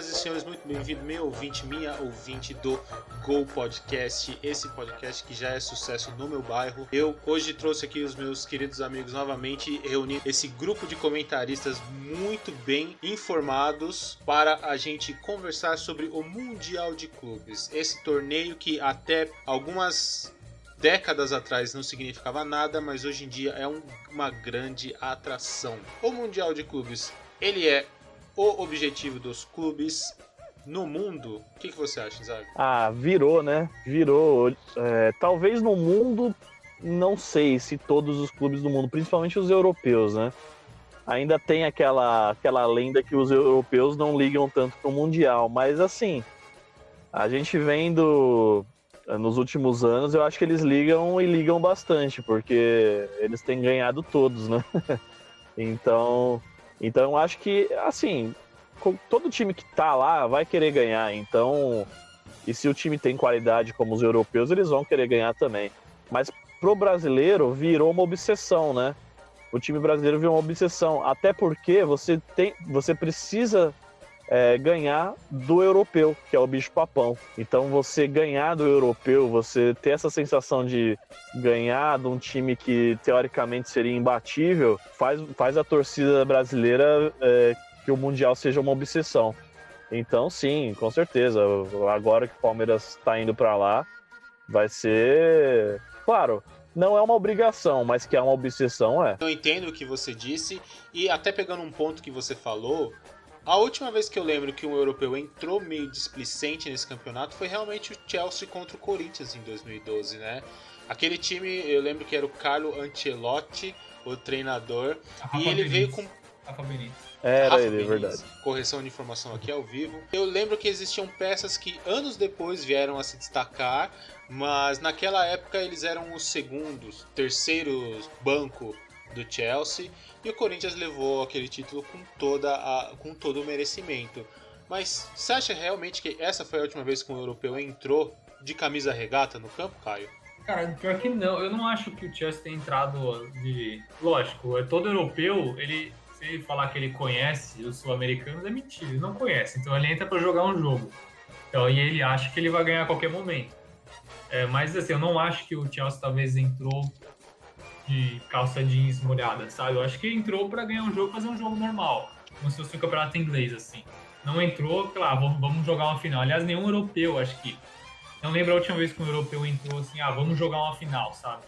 Senhoras e senhores, muito bem-vindo, meu ouvinte, minha ouvinte do Go Podcast, esse podcast que já é sucesso no meu bairro. Eu hoje trouxe aqui os meus queridos amigos novamente, reuni esse grupo de comentaristas muito bem informados para a gente conversar sobre o Mundial de Clubes. Esse torneio que até algumas décadas atrás não significava nada, mas hoje em dia é um, uma grande atração. O Mundial de Clubes, ele é o objetivo dos clubes no mundo. O que, que você acha, Zago? Ah, virou, né? Virou. É, talvez no mundo, não sei se todos os clubes do mundo, principalmente os europeus, né? Ainda tem aquela, aquela lenda que os europeus não ligam tanto pro Mundial, mas assim, a gente vendo nos últimos anos, eu acho que eles ligam e ligam bastante, porque eles têm ganhado todos, né? então, então acho que, assim, todo time que tá lá vai querer ganhar. Então, e se o time tem qualidade como os europeus, eles vão querer ganhar também. Mas pro brasileiro virou uma obsessão, né? O time brasileiro virou uma obsessão, até porque você tem, você precisa é, ganhar do europeu, que é o bicho papão. Então você ganhar do europeu, você ter essa sensação de ganhar de um time que teoricamente seria imbatível, faz, faz a torcida brasileira é, que o Mundial seja uma obsessão. Então, sim, com certeza. Agora que o Palmeiras está indo para lá, vai ser. Claro, não é uma obrigação, mas que é uma obsessão, é. Eu entendo o que você disse, e até pegando um ponto que você falou, a última vez que eu lembro que um europeu entrou meio displicente nesse campeonato foi realmente o Chelsea contra o Corinthians em 2012, né? Aquele time, eu lembro que era o Carlo Ancelotti, o treinador, e ele Benítez. veio com Rafa Benítez. Era Rafa ele, é Benítez, verdade. Correção de informação aqui ao vivo. Eu lembro que existiam peças que anos depois vieram a se destacar, mas naquela época eles eram os segundos, terceiros banco do Chelsea e o Corinthians levou aquele título com toda a, com todo o merecimento. Mas você acha realmente que essa foi a última vez que um europeu entrou de camisa regata no campo, Caio? Cara, pior que não. Eu não acho que o Chelsea tenha entrado de. Lógico, é todo europeu, ele. Se ele falar que ele conhece os sul-americanos, é mentira, ele não conhece. Então ele entra pra jogar um jogo. Então, e ele acha que ele vai ganhar a qualquer momento. É, mas assim, eu não acho que o Chelsea talvez entrou de calça jeans molhada, sabe? Eu acho que entrou pra ganhar um jogo, fazer um jogo normal. Como se fosse um campeonato inglês, assim. Não entrou, claro, vamos, vamos jogar uma final. Aliás, nenhum europeu, acho que. Não lembro a última vez que um europeu entrou assim, ah, vamos jogar uma final, sabe?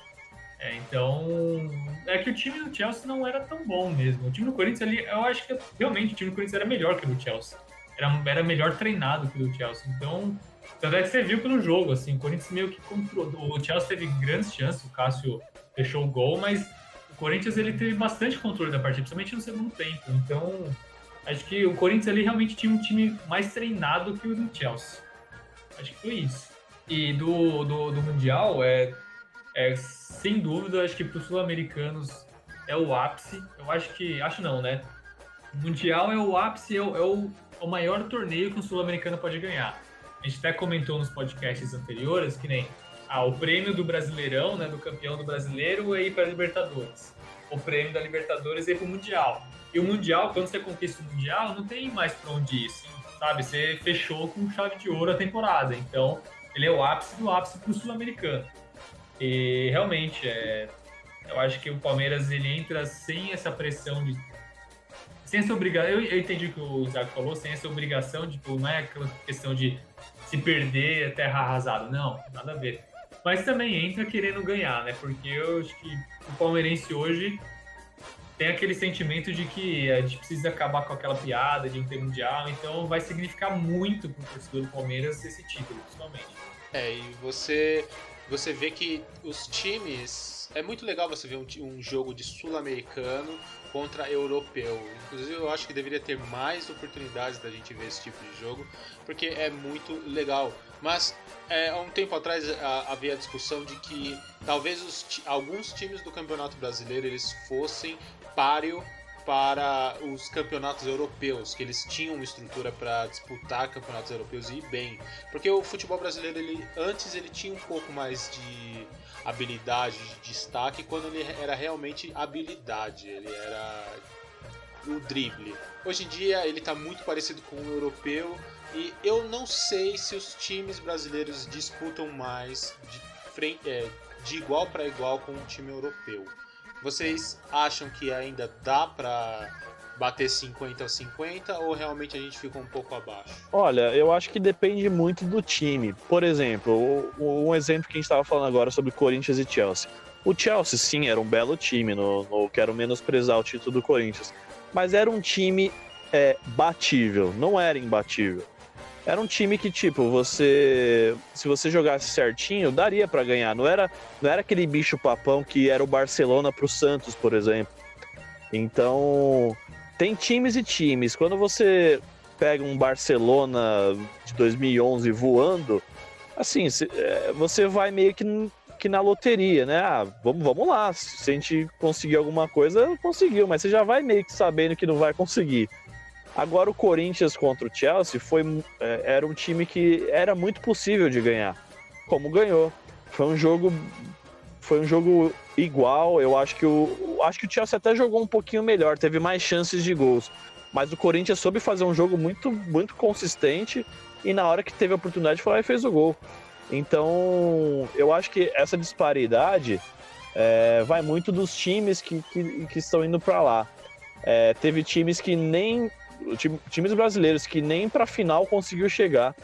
É, então. É que o time do Chelsea não era tão bom mesmo. O time do Corinthians ali, eu acho que realmente o time do Corinthians era melhor que o do Chelsea. Era, era melhor treinado que o do Chelsea. Então. Tanto é que você viu pelo jogo, assim, o Corinthians meio que controlou. O Chelsea teve grandes chances, o Cássio fechou o gol, mas o Corinthians ele teve bastante controle da partida, principalmente no segundo tempo. Então, acho que o Corinthians ali realmente tinha um time mais treinado que o do Chelsea. Acho que foi isso. E do, do, do Mundial, é, é sem dúvida, acho que para os sul-americanos é o ápice. Eu acho que. Acho não, né? O Mundial é o ápice, é o, é o, é o maior torneio que um sul-americano pode ganhar. A gente até comentou nos podcasts anteriores que nem ah, o prêmio do Brasileirão, né, do campeão do Brasileiro, é ir para a Libertadores. O prêmio da Libertadores é ir para o Mundial. E o Mundial, quando você conquista o Mundial, não tem mais para onde ir, assim, sabe? Você fechou com chave de ouro a temporada. Então, ele é o ápice do ápice para o Sul-Americano. E realmente, é, eu acho que o Palmeiras ele entra sem essa pressão de. Sem essa obrigação. Eu, eu entendi o que o Isaac falou, sem essa obrigação, tipo, não é aquela questão de se perder é terra arrasada. Não, nada a ver. Mas também entra querendo ganhar, né? Porque eu acho que o palmeirense hoje tem aquele sentimento de que a gente precisa acabar com aquela piada de não ter mundial, então vai significar muito pro torcedor do Palmeiras esse título, principalmente. É, e você você vê que os times. É muito legal você ver um, um jogo de sul-americano contra europeu. Inclusive, eu acho que deveria ter mais oportunidades da gente ver esse tipo de jogo, porque é muito legal. Mas é, há um tempo atrás a- havia a discussão de que talvez os alguns times do Campeonato Brasileiro eles fossem páreo para os campeonatos europeus, que eles tinham uma estrutura para disputar campeonatos europeus e ir bem. Porque o futebol brasileiro, ele, antes ele tinha um pouco mais de habilidade, de destaque, quando ele era realmente habilidade. Ele era o drible. Hoje em dia ele está muito parecido com o europeu e eu não sei se os times brasileiros disputam mais de, frente, é, de igual para igual com o time europeu. Vocês acham que ainda dá para bater 50 a 50 ou realmente a gente fica um pouco abaixo? Olha, eu acho que depende muito do time. Por exemplo, um exemplo que a gente estava falando agora sobre Corinthians e Chelsea. O Chelsea, sim, era um belo time, não, não quero menosprezar o título do Corinthians, mas era um time é, batível, não era imbatível. Era um time que, tipo, você. Se você jogasse certinho, daria para ganhar. Não era, não era aquele bicho papão que era o Barcelona pro Santos, por exemplo. Então, tem times e times. Quando você pega um Barcelona de 2011 voando, assim, é, você vai meio que, que na loteria, né? Ah, vamos, vamos lá. Se a gente conseguir alguma coisa, conseguiu. Mas você já vai meio que sabendo que não vai conseguir. Agora o Corinthians contra o Chelsea foi, é, era um time que era muito possível de ganhar, como ganhou. Foi um jogo, foi um jogo igual. Eu acho que o, acho que o Chelsea até jogou um pouquinho melhor, teve mais chances de gols. Mas o Corinthians soube fazer um jogo muito, muito consistente e na hora que teve a oportunidade foi lá e fez o gol. Então eu acho que essa disparidade é, vai muito dos times que, que, que estão indo para lá. É, teve times que nem times brasileiros que nem para final conseguiu chegar.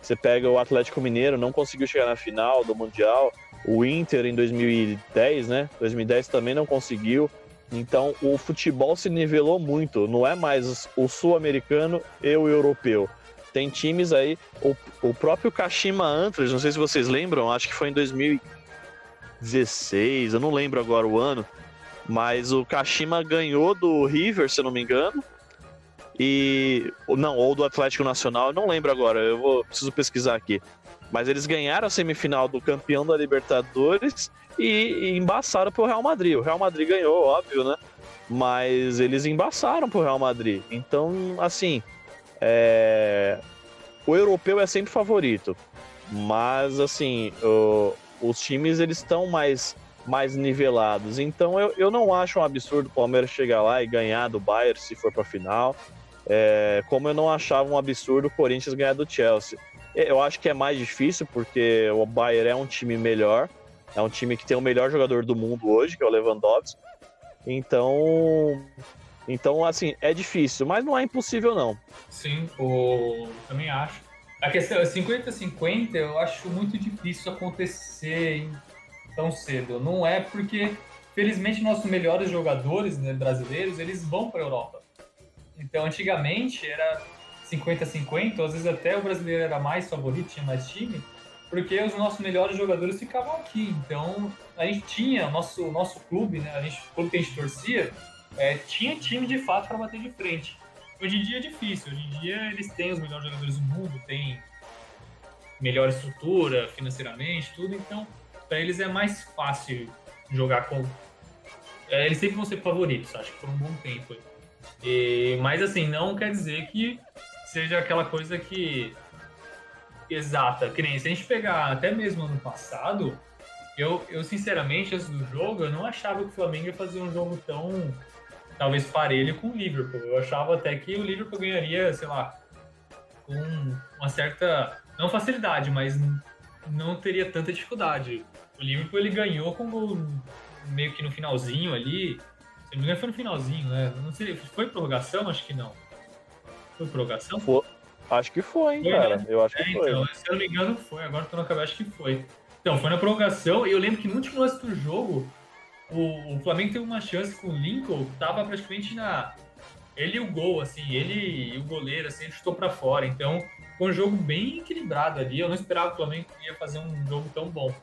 Você pega o Atlético Mineiro, não conseguiu chegar na final do Mundial. O Inter em 2010, né? 2010 também não conseguiu. Então o futebol se nivelou muito. Não é mais o sul-americano e o europeu. Tem times aí, o, o próprio Kashima Antlers, não sei se vocês lembram, acho que foi em 2016, eu não lembro agora o ano, mas o Kashima ganhou do River, se eu não me engano, e. Não, ou do Atlético Nacional, não lembro agora, eu vou preciso pesquisar aqui. Mas eles ganharam a semifinal do campeão da Libertadores e, e embaçaram pro Real Madrid. O Real Madrid ganhou, óbvio, né? Mas eles embaçaram pro Real Madrid. Então, assim. É... O europeu é sempre favorito. Mas, assim, o... os times eles estão mais mais nivelados. Então eu, eu não acho um absurdo o Palmeiras chegar lá e ganhar do Bayern se for para final. É, como eu não achava um absurdo o Corinthians ganhar do Chelsea. Eu acho que é mais difícil porque o Bayern é um time melhor, é um time que tem o melhor jogador do mundo hoje, que é o Lewandowski. Então, então assim, é difícil, mas não é impossível não. Sim, o... também acho. A questão é 50-50, eu acho muito difícil acontecer tão cedo. Não é porque, felizmente, nossos melhores jogadores né, brasileiros, eles vão para a Europa. Então, antigamente era 50-50, às vezes até o brasileiro era mais favorito, tinha mais time, porque os nossos melhores jogadores ficavam aqui. Então, a gente tinha, o nosso, nosso clube, né, a gente, o clube que a gente torcia, é, tinha time de fato para bater de frente. Hoje em dia é difícil, hoje em dia eles têm os melhores jogadores do mundo, têm melhor estrutura financeiramente, tudo, então para eles é mais fácil jogar com. É, eles sempre vão ser favoritos, acho que por um bom tempo. E, mas assim, não quer dizer que seja aquela coisa que. Exata, que nem se a gente pegar até mesmo ano passado, eu, eu sinceramente, antes do jogo, eu não achava que o Flamengo ia fazer um jogo tão, talvez, parelho com o Liverpool. Eu achava até que o Liverpool ganharia, sei lá, com uma certa, não facilidade, mas não teria tanta dificuldade. O Liverpool ele ganhou como meio que no finalzinho ali, se não me engano, foi no finalzinho, né? Não sei, foi prorrogação? Acho que não. Foi prorrogação? Foi. Acho que foi, hein, foi, cara. Né? Eu acho que é, foi. Então, se eu não me engano, foi. Agora tô na cabeça, acho que foi. Então, foi na prorrogação e eu lembro que no último lance do jogo, o, o Flamengo teve uma chance com o Lincoln, que tava praticamente na. Ele e o gol, assim, ele e o goleiro, assim, chutou para fora. Então, foi um jogo bem equilibrado ali. Eu não esperava que o Flamengo ia fazer um jogo tão bom.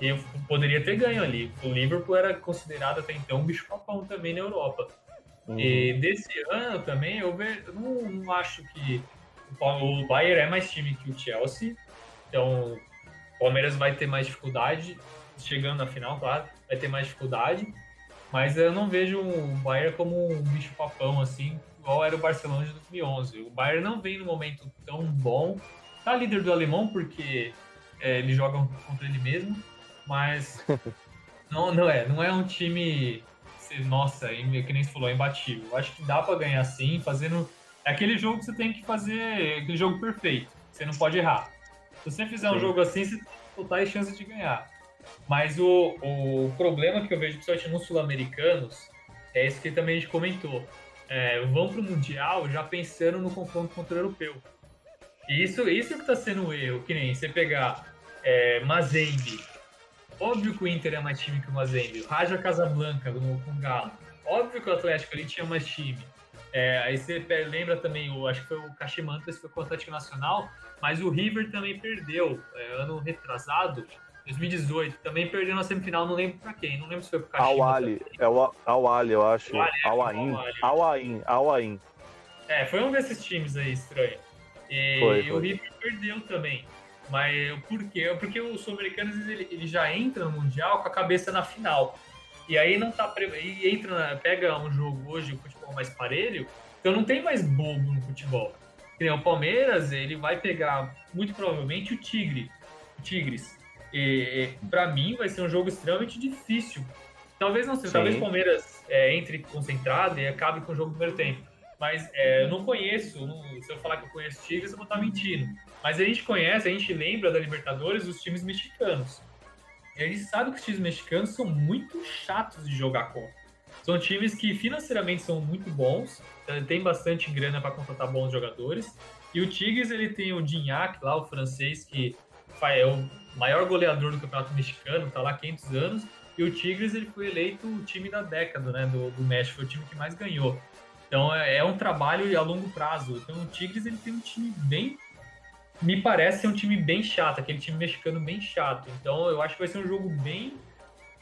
E poderia ter ganho ali. O Liverpool era considerado até então um bicho-papão também na Europa. Uhum. E desse ano também, eu, ve... eu não, não, acho que o Bayern é mais time que o Chelsea. Então, o Palmeiras vai ter mais dificuldade, chegando na final, claro, vai ter mais dificuldade. Mas eu não vejo o Bayern como um bicho-papão, assim, igual era o Barcelona de 2011. O Bayern não vem no momento tão bom. Tá líder do alemão porque é, eles jogam contra ele mesmo mas não, não é, não é um time nossa, que nem você falou, imbatível. Eu acho que dá para ganhar sim, fazendo. É aquele jogo que você tem que fazer, aquele jogo perfeito. Você não pode errar. Se você fizer sim. um jogo assim, você tem totais chances de ganhar. Mas o, o problema que eu vejo, principalmente nos sul-americanos, é isso que também a gente comentou. É, vão para o Mundial já pensando no confronto contra o europeu. E isso, isso que está sendo um erro, que nem você pegar é, Mazembe. Óbvio que o Inter é mais time que o Mazembe. O Raja Casablanca no, com o Galo. Óbvio que o Atlético ali tinha mais time. É, aí você lembra também, o, acho que foi o Caximantas, foi o Atlético Nacional, mas o River também perdeu, é, ano retrasado, 2018, também perdeu na semifinal, não lembro pra quem, não lembro se foi pro Caximantas. Al-Ali, é o Al-Ali, eu acho. Al-Ain, Al-Ain, Al-Ain. É, foi um desses times aí estranho. E, foi, foi. o River perdeu também. Mas por quê? Porque os sul-americanos ele, ele já entra no Mundial com a cabeça na final. E aí não tá. E entra, pega um jogo hoje, o futebol mais parelho, então não tem mais bobo no futebol. O Palmeiras, ele vai pegar muito provavelmente o Tigre, o Tigres. E, e para mim vai ser um jogo extremamente difícil. Talvez não seja, talvez o Palmeiras é, entre concentrado e acabe com o jogo do primeiro tempo. Mas é, eu não conheço, não, se eu falar que eu conheço Tigres, eu vou estar mentindo. Mas a gente conhece, a gente lembra da Libertadores os times mexicanos. E a gente sabe que os times mexicanos são muito chatos de jogar contra. São times que financeiramente são muito bons, eh, tem bastante grana para contratar bons jogadores. E o Tigres ele tem o Gignac lá, o francês, que é o maior goleador do campeonato mexicano, está lá há 500 anos. E o Tigres ele foi eleito o time da década né, do, do México, foi o time que mais ganhou. Então é, é um trabalho a longo prazo. Então o Tigres ele tem um time bem me parece ser um time bem chato, aquele time mexicano bem chato. Então eu acho que vai ser um jogo bem.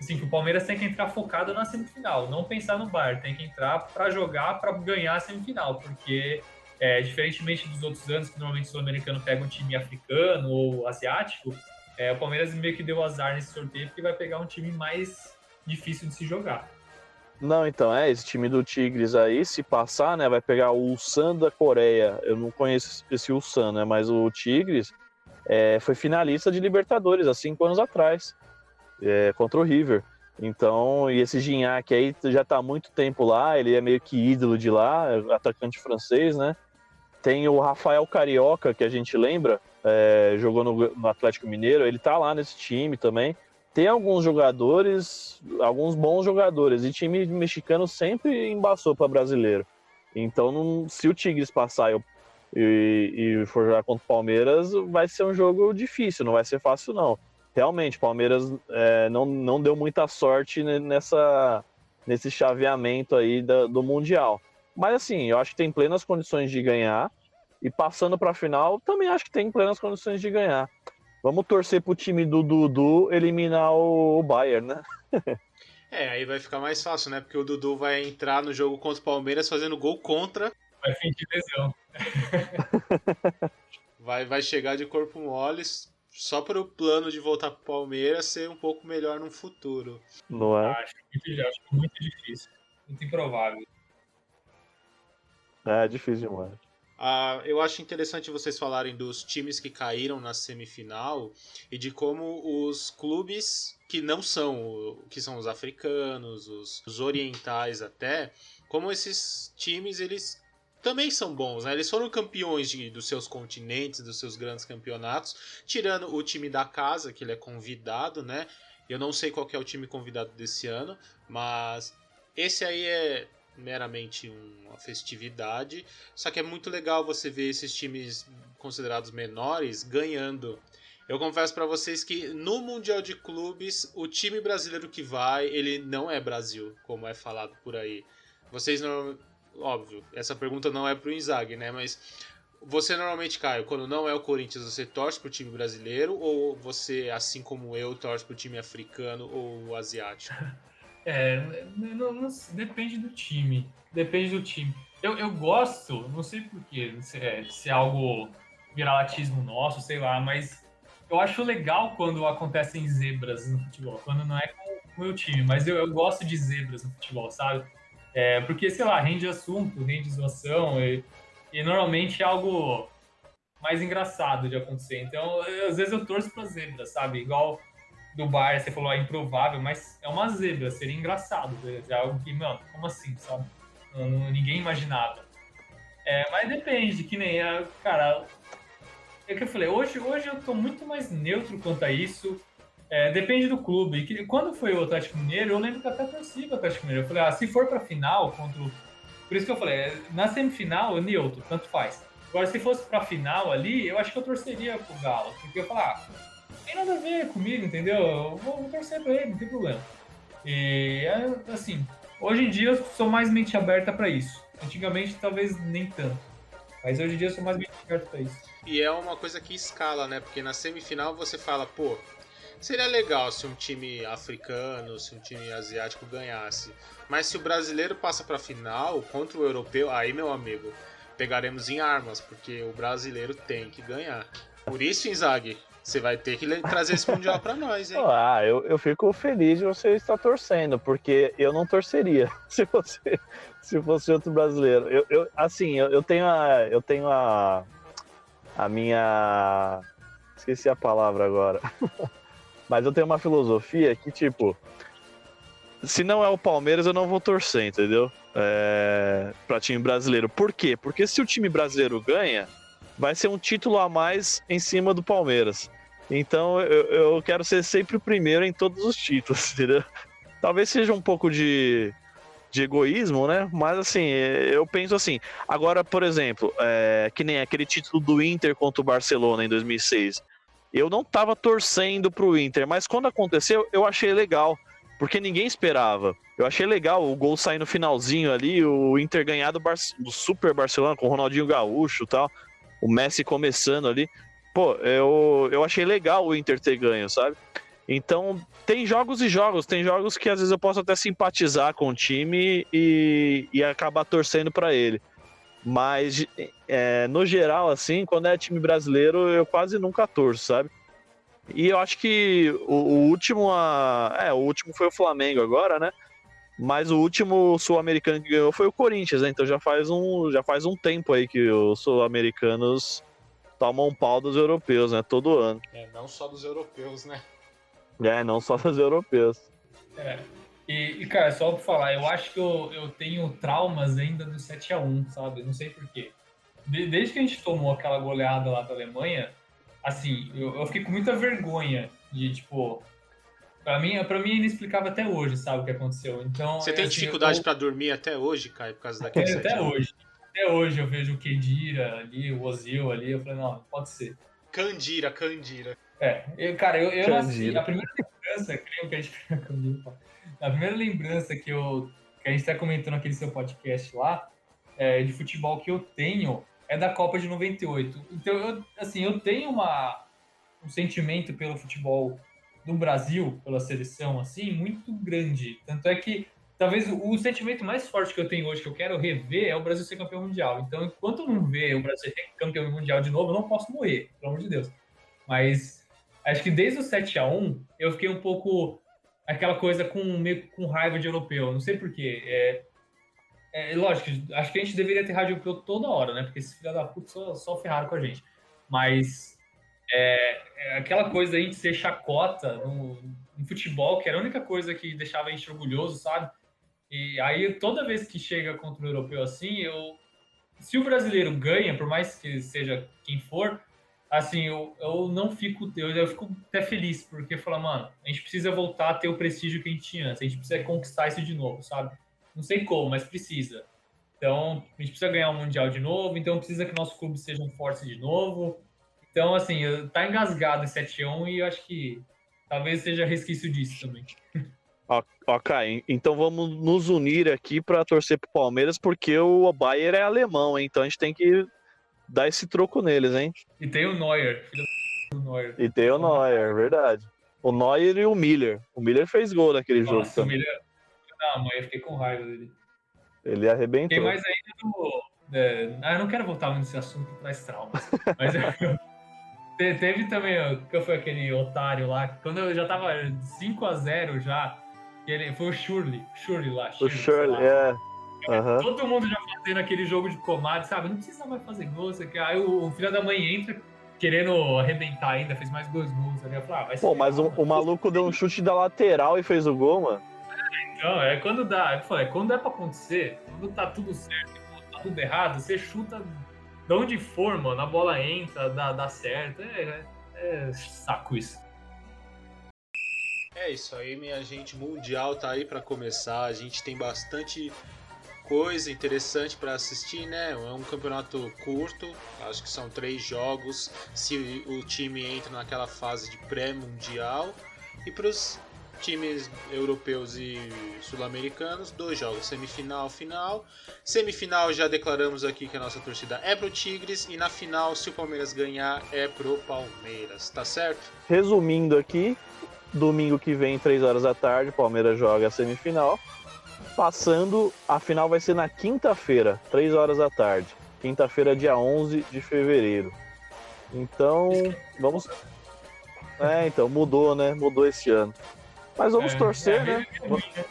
Assim, que o Palmeiras tem que entrar focado na semifinal, não pensar no bar, tem que entrar para jogar, para ganhar a semifinal, porque é, diferentemente dos outros anos, que normalmente o sul-americano pega um time africano ou asiático, é, o Palmeiras meio que deu azar nesse sorteio, porque vai pegar um time mais difícil de se jogar. Não, então, é, esse time do Tigres aí, se passar, né, vai pegar o Ulsan da Coreia. Eu não conheço esse Ulsan, né, mas o Tigres é, foi finalista de Libertadores há cinco anos atrás, é, contra o River. Então, e esse Gignac aí já tá há muito tempo lá, ele é meio que ídolo de lá, atacante francês, né? Tem o Rafael Carioca, que a gente lembra, é, jogou no, no Atlético Mineiro, ele tá lá nesse time também tem alguns jogadores, alguns bons jogadores, e time mexicano sempre embaçou para brasileiro. Então, não, se o Tigres passar e, e, e, for jogar contra o Palmeiras, vai ser um jogo difícil, não vai ser fácil, não. Realmente, o Palmeiras é, não, não deu muita sorte nessa, nesse chaveamento aí da, do Mundial. Mas, assim, eu acho que tem plenas condições de ganhar, e passando para a final, também acho que tem plenas condições de ganhar. Vamos torcer pro time do Dudu eliminar o Bayern, né? é, aí vai ficar mais fácil, né? Porque o Dudu vai entrar no jogo contra o Palmeiras fazendo gol contra. Vai fingir lesão. vai, vai chegar de corpo mole só para o plano de voltar pro Palmeiras ser um pouco melhor no futuro. Não é? Acho muito, acho muito difícil. Muito improvável. É, difícil demais. Uh, eu acho interessante vocês falarem dos times que caíram na semifinal e de como os clubes que não são, que são os africanos, os, os orientais até, como esses times eles também são bons, né? Eles foram campeões de, dos seus continentes, dos seus grandes campeonatos, tirando o time da casa, que ele é convidado, né? Eu não sei qual é o time convidado desse ano, mas esse aí é meramente uma festividade. Só que é muito legal você ver esses times considerados menores ganhando. Eu confesso para vocês que no Mundial de Clubes, o time brasileiro que vai, ele não é Brasil, como é falado por aí. Vocês não. Óbvio, essa pergunta não é pro Inzaghi, né? Mas você normalmente, Caio, quando não é o Corinthians, você torce pro time brasileiro ou você, assim como eu, torce pro time africano ou asiático? É, não, não, depende do time. Depende do time. Eu, eu gosto, não sei porquê, se é, se é algo viralatismo nosso, sei lá, mas eu acho legal quando acontecem zebras no futebol, quando não é com o meu time, mas eu, eu gosto de zebras no futebol, sabe? É, porque, sei lá, rende assunto, rende zoação, e, e normalmente é algo mais engraçado de acontecer. Então, eu, às vezes eu torço pra zebras, sabe? Igual do Bayern, você falou, é improvável, mas é uma zebra, seria engraçado. É algo que, mano, como assim, sabe? Ninguém imaginava. É, mas depende, que nem, a, cara, é que eu falei, hoje, hoje eu tô muito mais neutro quanto a isso. É, depende do clube. Que, quando foi o Atlético Mineiro, eu lembro que até torci o Atlético Mineiro. Eu falei, ah, se for pra final contra o... Por isso que eu falei, é, na semifinal, eu neutro, tanto faz. Agora, se fosse pra final ali, eu acho que eu torceria pro Galo. Porque eu falar, ah, tem nada a ver comigo, entendeu? Eu vou, vou torcer pra ele, não tem problema. E, é, assim, hoje em dia eu sou mais mente aberta para isso. Antigamente, talvez nem tanto. Mas hoje em dia eu sou mais mente aberta pra isso. E é uma coisa que escala, né? Porque na semifinal você fala, pô, seria legal se um time africano, se um time asiático ganhasse. Mas se o brasileiro passa pra final contra o europeu, aí, meu amigo, pegaremos em armas, porque o brasileiro tem que ganhar. Por isso, Inzaghi, você vai ter que trazer esse Mundial para nós, hein? Ah, eu, eu fico feliz de você estar torcendo, porque eu não torceria se fosse, se fosse outro brasileiro. Eu, eu assim, eu, eu, tenho a, eu tenho a, a minha. Esqueci a palavra agora. Mas eu tenho uma filosofia que, tipo, se não é o Palmeiras, eu não vou torcer, entendeu? É, pra time brasileiro. Por quê? Porque se o time brasileiro ganha, vai ser um título a mais em cima do Palmeiras. Então eu, eu quero ser sempre o primeiro em todos os títulos, entendeu? Talvez seja um pouco de, de egoísmo, né? Mas assim, eu penso assim. Agora, por exemplo, é, que nem aquele título do Inter contra o Barcelona em 2006. Eu não tava torcendo pro Inter, mas quando aconteceu, eu achei legal. Porque ninguém esperava. Eu achei legal o gol sair no finalzinho ali, o Inter ganhar do, Bar do Super Barcelona com o Ronaldinho Gaúcho e tal. O Messi começando ali pô, eu, eu achei legal o Inter ter ganho, sabe? Então, tem jogos e jogos. Tem jogos que às vezes eu posso até simpatizar com o time e, e acabar torcendo para ele. Mas, é, no geral, assim, quando é time brasileiro, eu quase nunca torço, sabe? E eu acho que o, o último. A, é, o último foi o Flamengo agora, né? Mas o último sul-americano que ganhou foi o Corinthians, né? Então já faz um, já faz um tempo aí que os sul-americanos tomam um pau dos europeus, né? Todo ano. É, não só dos europeus, né? É, não só dos europeus. É. E, e, cara, só pra falar, eu acho que eu, eu tenho traumas ainda do 7x1, sabe? Não sei porquê. De, desde que a gente tomou aquela goleada lá da Alemanha, assim, eu, eu fiquei com muita vergonha de, tipo, Pra mim, pra mim é inexplicável até hoje, sabe, o que aconteceu. Então, Você tem assim, dificuldade eu... para dormir até hoje, Caio, por causa daquele Até, até hoje até hoje eu vejo o Kedira ali, o Ozil ali, eu falei, não, pode ser. Candira, Candira. É, eu, cara, eu, eu nasci, a primeira lembrança, creio que a gente. a primeira lembrança que eu. que a gente tá comentando aquele seu podcast lá, é, de futebol que eu tenho, é da Copa de 98. Então, eu, assim, eu tenho uma, um sentimento pelo futebol do Brasil, pela seleção, assim, muito grande. Tanto é que talvez o sentimento mais forte que eu tenho hoje, que eu quero rever, é o Brasil ser campeão mundial. Então, enquanto eu não ver o Brasil ser campeão mundial de novo, eu não posso morrer, pelo amor de Deus. Mas acho que desde o 7 a 1 eu fiquei um pouco aquela coisa com meio com raiva de europeu. Não sei porquê. É, é, lógico, acho que a gente deveria ter rádio europeu toda hora, né? Porque esses filhos da puta só, só ferraram com a gente. Mas é, é aquela coisa da gente ser chacota no, no futebol, que era a única coisa que deixava a gente orgulhoso, sabe? E aí, toda vez que chega contra o europeu assim, eu. Se o brasileiro ganha, por mais que seja quem for, assim, eu, eu não fico. Eu, eu fico até feliz, porque fala, mano, a gente precisa voltar a ter o prestígio que a gente tinha antes, a gente precisa conquistar isso de novo, sabe? Não sei como, mas precisa. Então, a gente precisa ganhar o um Mundial de novo, então precisa que nossos clubes sejam fortes de novo. Então, assim, tá engasgado esse 7-1 e eu acho que talvez seja resquício disso também. Ok, então vamos nos unir aqui para torcer pro Palmeiras, porque o Bayern é alemão, hein? então a gente tem que dar esse troco neles, hein? E tem o Neuer, filho do Neuer. E tem o Neuer, verdade. O Neuer e o Miller. O Miller fez gol naquele Nossa, jogo também. Miller... Não, mas eu fiquei com raiva dele. Ele arrebentou. Tem mais ainda do. É... Ah, eu não quero voltar nesse assunto que traz traumas. mas eu... teve também, que foi aquele otário lá, quando eu já tava 5 a 0 já ele, foi o Shirley, Shirley lá. o Shirley, é. Uhum. Todo mundo já fazendo aquele jogo de comadre, sabe? Não precisa mais fazer gol, você quer. Aí o, o, filho da mãe entra, querendo arrebentar ainda, fez mais dois gols ali. Eu falei, ah, vai Pô, mas o, o maluco deu um chute da lateral e fez o gol, mano. Não, é quando dá. Eu falei, quando é pra acontecer, quando tá tudo certo e quando tá tudo errado, você chuta de onde for, mano. A bola entra, dá, dá certo. É, é, é saco isso. É isso aí, minha gente. Mundial tá aí pra começar. A gente tem bastante coisa interessante pra assistir, né? É um campeonato curto, acho que são três jogos. Se o time entra naquela fase de pré-mundial. E pros times europeus e sul-americanos, dois jogos, semifinal, final. Semifinal já declaramos aqui que a nossa torcida é pro Tigres e na final, se o Palmeiras ganhar, é pro Palmeiras, tá certo? Resumindo aqui, domingo que vem, 3 horas da tarde, Palmeiras joga a semifinal. Passando, a final vai ser na quinta-feira, 3 horas da tarde. Quinta-feira, dia 11 de fevereiro. Então, vamos. É, então, mudou, né? Mudou esse ano. Mas vamos É, torcer, é, né? é ruim, né?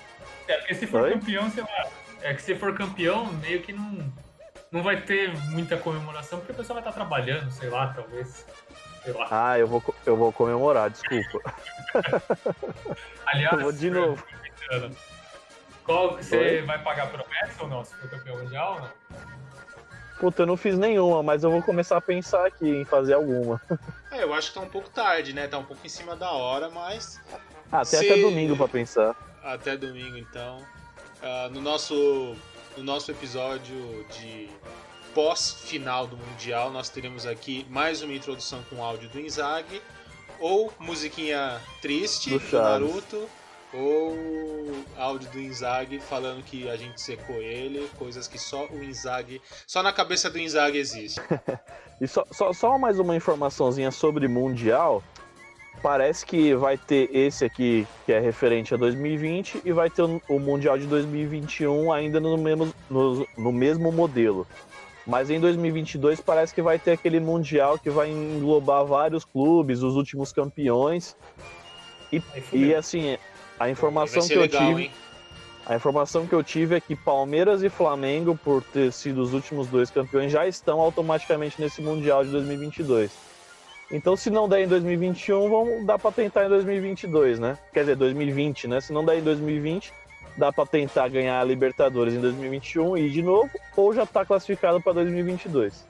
É, porque se for Oi? campeão, sei lá. É que se for campeão, meio que não, não vai ter muita comemoração, porque o pessoal vai estar trabalhando, sei lá, talvez. Ah, eu vou, eu vou comemorar, desculpa. Aliás, Eu vou de novo. Qual, você Oi? vai pagar promessa ou não? Se for campeão mundial ou não? Puta, eu não fiz nenhuma, mas eu vou começar a pensar aqui em fazer alguma. É, eu acho que tá um pouco tarde, né? Tá um pouco em cima da hora, mas Ah, tem Se- até domingo pra pensar. até domingo então. Ah, no, nosso, no nosso episódio de pós-final do Mundial, nós teremos aqui mais uma introdução com áudio do Inzaghi, ou musiquinha triste Do do. Naruto, ou áudio do Inzaghi falando que a gente secou ele, coisas que só o Inzaghi, só na cabeça do Inzaghi existe. E só, só, só mais uma informaçãozinha sobre Mundial. Parece que vai ter esse aqui, que é referente a 2020, e vai ter o, o Mundial de 2021 ainda no mesmo, no, no mesmo modelo. Mas em 2022 parece que vai ter aquele Mundial que vai englobar vários clubes, os últimos campeões. E fudeu. assim, a informação que eu legal, tive. hein? A informação que eu tive é que Palmeiras e Flamengo, por ter sido os últimos dois campeões, já estão automaticamente nesse Mundial de 2022. Então, se não der em 2021, vamos dar para tentar em 2022, né? Quer dizer, 2020, né? Se não der em 2020, dá para tentar ganhar a Libertadores em 2021 e ir de novo, ou já tá classificado para 2022.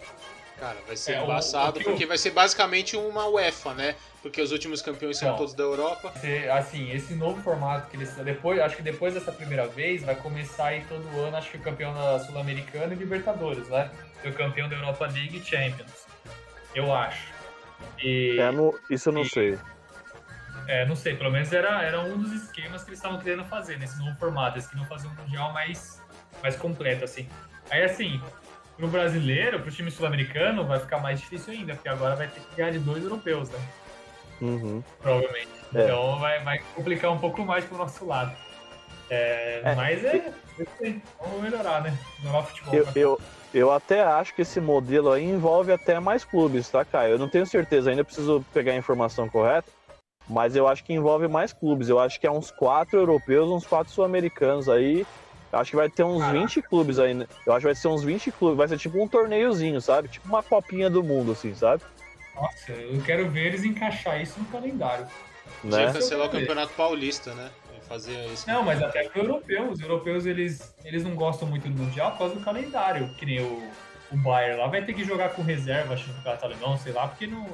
Cara, vai ser É, embaçado o porque vai ser basicamente uma UEFA, né? Porque os últimos campeões são Não. todos da Europa. Assim, esse novo formato que eles depois, acho que depois dessa primeira vez vai começar aí todo ano, acho que o campeão da Sul-Americana e Libertadores, né? E o campeão da Europa League e Champions. Eu acho. E É, no- isso eu não E- sei. É, não sei, pelo menos era, era um dos esquemas que eles estavam querendo fazer nesse novo formato. Eles queriam fazer um mundial mais, mais completo, assim. Aí, assim, pro brasileiro, pro time sul-americano, vai ficar mais difícil ainda, porque agora vai ter que ganhar de dois europeus, né? Uhum. provavelmente. É. Então vai, vai complicar um pouco mais pro nosso lado. É, É. Mas é, sei, vamos melhorar, né? Melhorar o futebol. Eu, né? eu, eu até acho que esse modelo aí envolve até mais clubes, tá, Caio? Eu não tenho certeza, ainda preciso pegar a informação correta, mas eu acho que envolve mais clubes. Eu acho que é uns quatro europeus, uns quatro sul-americanos aí. Eu acho que vai ter uns Caraca. 20 clubes aí. né? Eu acho que vai ser uns 20 clubes. Vai ser tipo um torneiozinho, sabe? Tipo uma copinha do mundo, assim, sabe? Nossa, eu quero ver eles encaixar isso no calendário. Né? cancelar o Campeonato Paulista, né? Fazer isso. Não, mas até pro europeu. Os europeus, eles, eles não gostam muito do Mundial por causa do calendário. Que nem o, o Bayern lá vai ter que jogar com reserva, acho que no campeonato alemão, sei lá, porque não.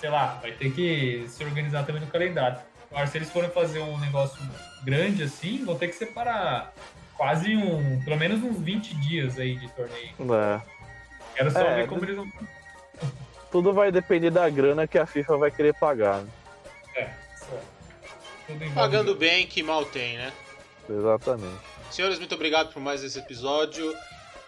Sei lá, vai ter que se organizar também no calendário. Agora, se eles forem fazer um negócio grande assim, vão ter que separar quase um. pelo menos uns 20 dias aí de torneio. É. Quero só É, ver como eles vão. Tudo vai depender da grana que a FIFA vai querer pagar. Né? É, só. Pagando bem, que mal tem, né? Exatamente. Senhores, muito obrigado por mais esse episódio.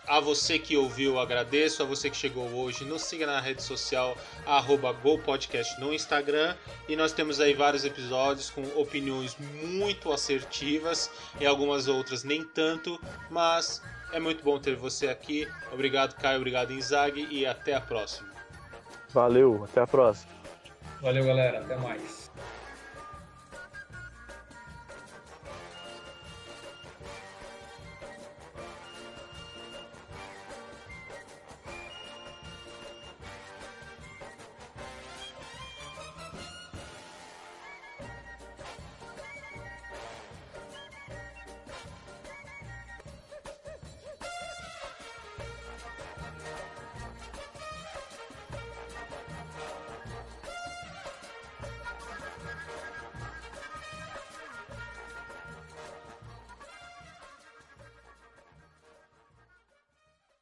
A você que ouviu, agradeço. A você que chegou hoje, nos siga na rede social, arroba GoPodcast no Instagram. E nós temos aí vários episódios com opiniões muito assertivas e algumas outras nem tanto. Mas é muito bom ter você aqui. Obrigado, Caio. Obrigado, Inzaghi. E até a próxima. Valeu, até a próxima. Valeu, galera. Até mais.